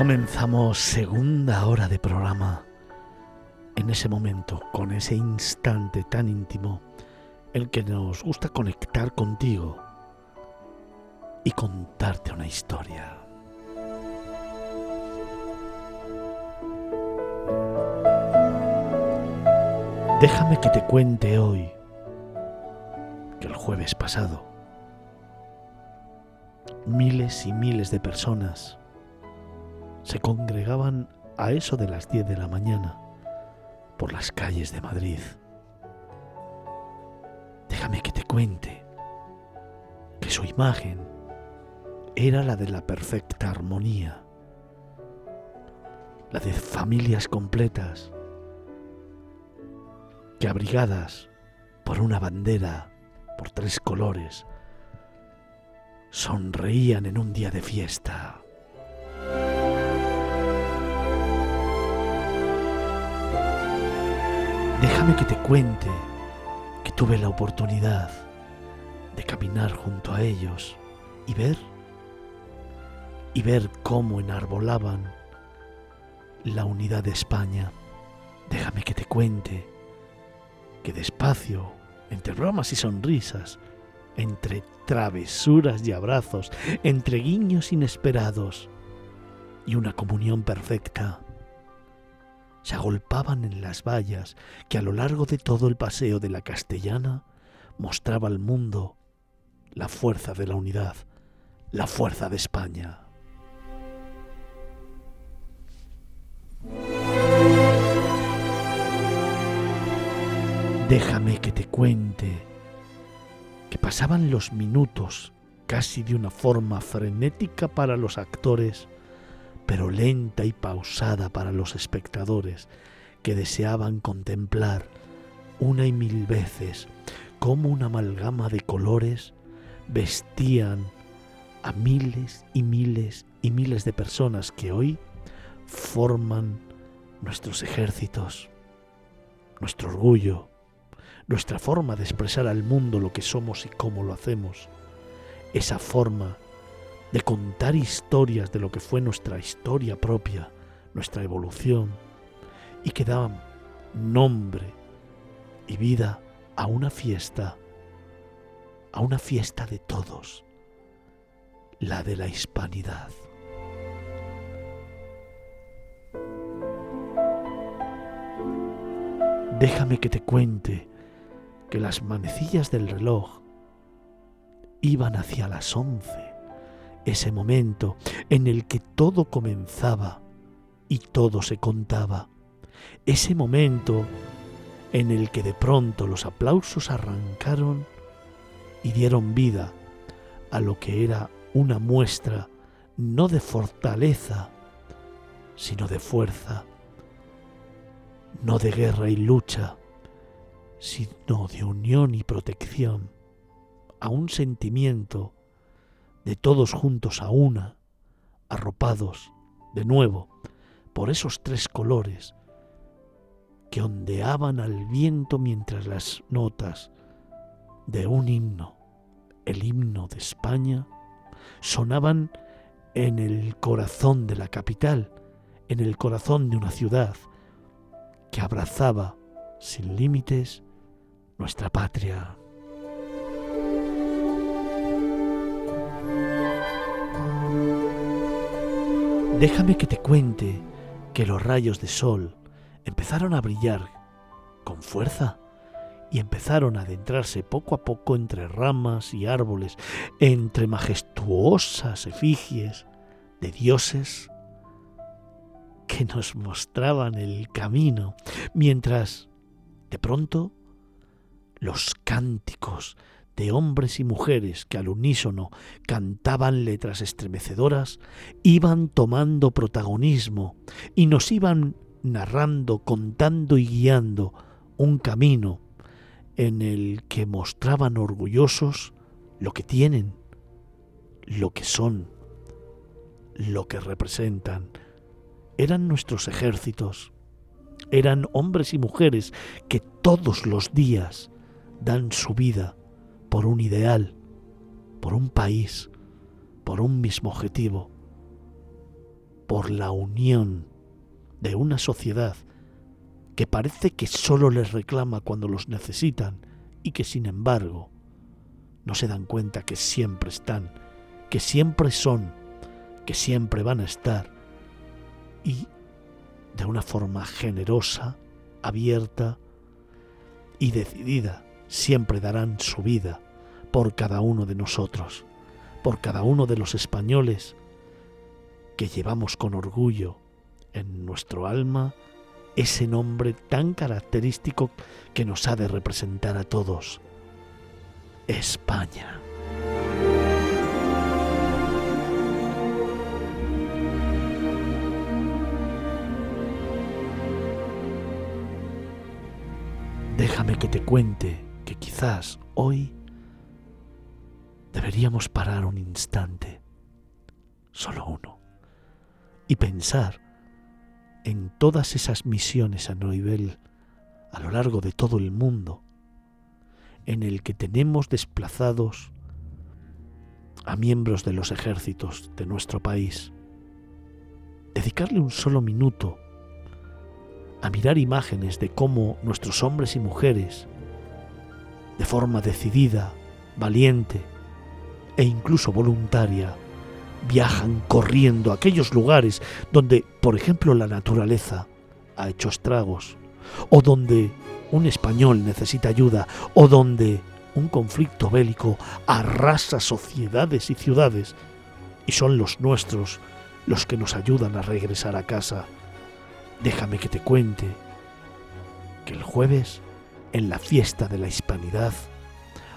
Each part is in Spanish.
Comenzamos segunda hora de programa. En ese momento, con ese instante tan íntimo, el que nos gusta conectar contigo y contarte una historia. Déjame que te cuente hoy que el jueves pasado miles y miles de personas se congregaban a eso de las 10 de la mañana por las calles de Madrid. Déjame que te cuente que su imagen era la de la perfecta armonía, la de familias completas que abrigadas por una bandera, por tres colores, sonreían en un día de fiesta. Déjame que te cuente que tuve la oportunidad de caminar junto a ellos y ver y ver cómo enarbolaban la unidad de España. Déjame que te cuente que despacio, entre bromas y sonrisas, entre travesuras y abrazos, entre guiños inesperados y una comunión perfecta, se agolpaban en las vallas que a lo largo de todo el paseo de la castellana mostraba al mundo la fuerza de la unidad, la fuerza de España. Déjame que te cuente que pasaban los minutos casi de una forma frenética para los actores pero lenta y pausada para los espectadores que deseaban contemplar una y mil veces cómo una amalgama de colores vestían a miles y miles y miles de personas que hoy forman nuestros ejércitos, nuestro orgullo, nuestra forma de expresar al mundo lo que somos y cómo lo hacemos, esa forma de contar historias de lo que fue nuestra historia propia, nuestra evolución, y que daban nombre y vida a una fiesta, a una fiesta de todos, la de la hispanidad. Déjame que te cuente que las manecillas del reloj iban hacia las once ese momento en el que todo comenzaba y todo se contaba, ese momento en el que de pronto los aplausos arrancaron y dieron vida a lo que era una muestra no de fortaleza, sino de fuerza, no de guerra y lucha, sino de unión y protección, a un sentimiento de todos juntos a una, arropados de nuevo por esos tres colores que ondeaban al viento mientras las notas de un himno, el himno de España, sonaban en el corazón de la capital, en el corazón de una ciudad que abrazaba sin límites nuestra patria. Déjame que te cuente que los rayos de sol empezaron a brillar con fuerza y empezaron a adentrarse poco a poco entre ramas y árboles, entre majestuosas efigies de dioses que nos mostraban el camino, mientras de pronto los cánticos de hombres y mujeres que al unísono cantaban letras estremecedoras, iban tomando protagonismo y nos iban narrando, contando y guiando un camino en el que mostraban orgullosos lo que tienen, lo que son, lo que representan. Eran nuestros ejércitos, eran hombres y mujeres que todos los días dan su vida por un ideal, por un país, por un mismo objetivo, por la unión de una sociedad que parece que solo les reclama cuando los necesitan y que sin embargo no se dan cuenta que siempre están, que siempre son, que siempre van a estar y de una forma generosa, abierta y decidida siempre darán su vida por cada uno de nosotros, por cada uno de los españoles que llevamos con orgullo en nuestro alma ese nombre tan característico que nos ha de representar a todos, España. Déjame que te cuente quizás hoy deberíamos parar un instante, solo uno, y pensar en todas esas misiones a nivel a lo largo de todo el mundo en el que tenemos desplazados a miembros de los ejércitos de nuestro país. Dedicarle un solo minuto a mirar imágenes de cómo nuestros hombres y mujeres, de forma decidida, valiente e incluso voluntaria, viajan corriendo a aquellos lugares donde, por ejemplo, la naturaleza ha hecho estragos, o donde un español necesita ayuda, o donde un conflicto bélico arrasa sociedades y ciudades, y son los nuestros los que nos ayudan a regresar a casa. Déjame que te cuente que el jueves, en la fiesta de la hispanidad,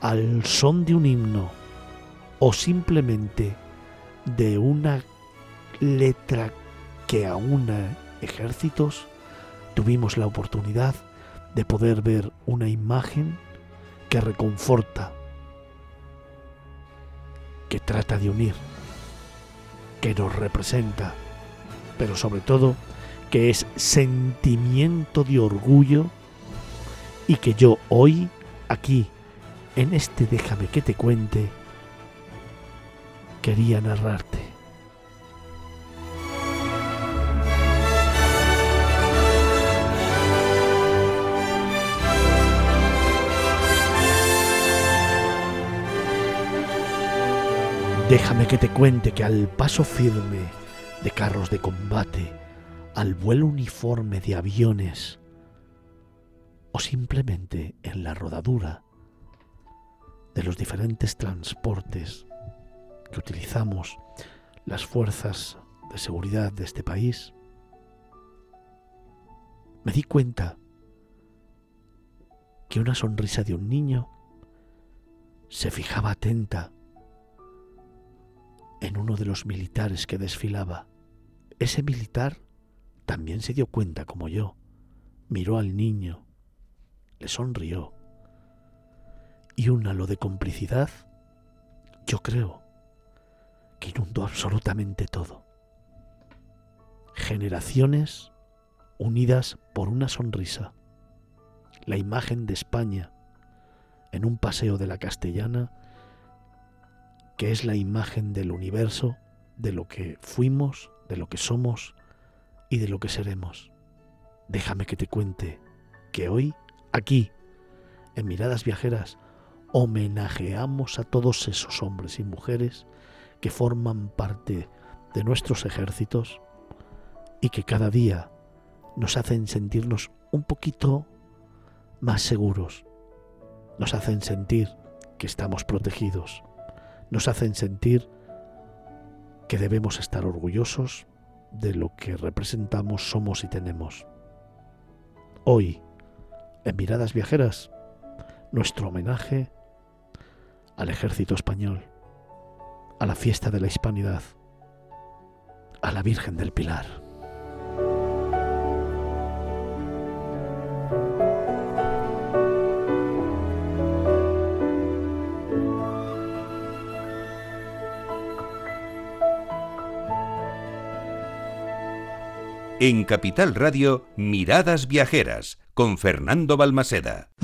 al son de un himno, o simplemente de una letra que aúna ejércitos, tuvimos la oportunidad de poder ver una imagen que reconforta, que trata de unir, que nos representa, pero sobre todo que es sentimiento de orgullo y que yo hoy, aquí, en este déjame que te cuente, quería narrarte. Déjame que te cuente que al paso firme de carros de combate, al vuelo uniforme de aviones, o simplemente en la rodadura de los diferentes transportes que utilizamos las fuerzas de seguridad de este país, me di cuenta que una sonrisa de un niño se fijaba atenta en uno de los militares que desfilaba. Ese militar también se dio cuenta como yo, miró al niño, sonrió y un halo de complicidad, yo creo, inundó absolutamente todo. Generaciones unidas por una sonrisa. La imagen de España en un paseo de la castellana, que es la imagen del universo, de lo que fuimos, de lo que somos y de lo que seremos. Déjame que te cuente que hoy, aquí, en Miradas Viajeras, homenajeamos a todos esos hombres y mujeres que forman parte de nuestros ejércitos y que cada día nos hacen sentirnos un poquito más seguros, nos hacen sentir que estamos protegidos, nos hacen sentir que debemos estar orgullosos de lo que representamos, somos y tenemos. Hoy, en Miradas Viajeras, nuestro homenaje al ejército español, a la fiesta de la hispanidad, a la Virgen del Pilar. En Capital Radio, Miradas Viajeras, con Fernando Balmaseda.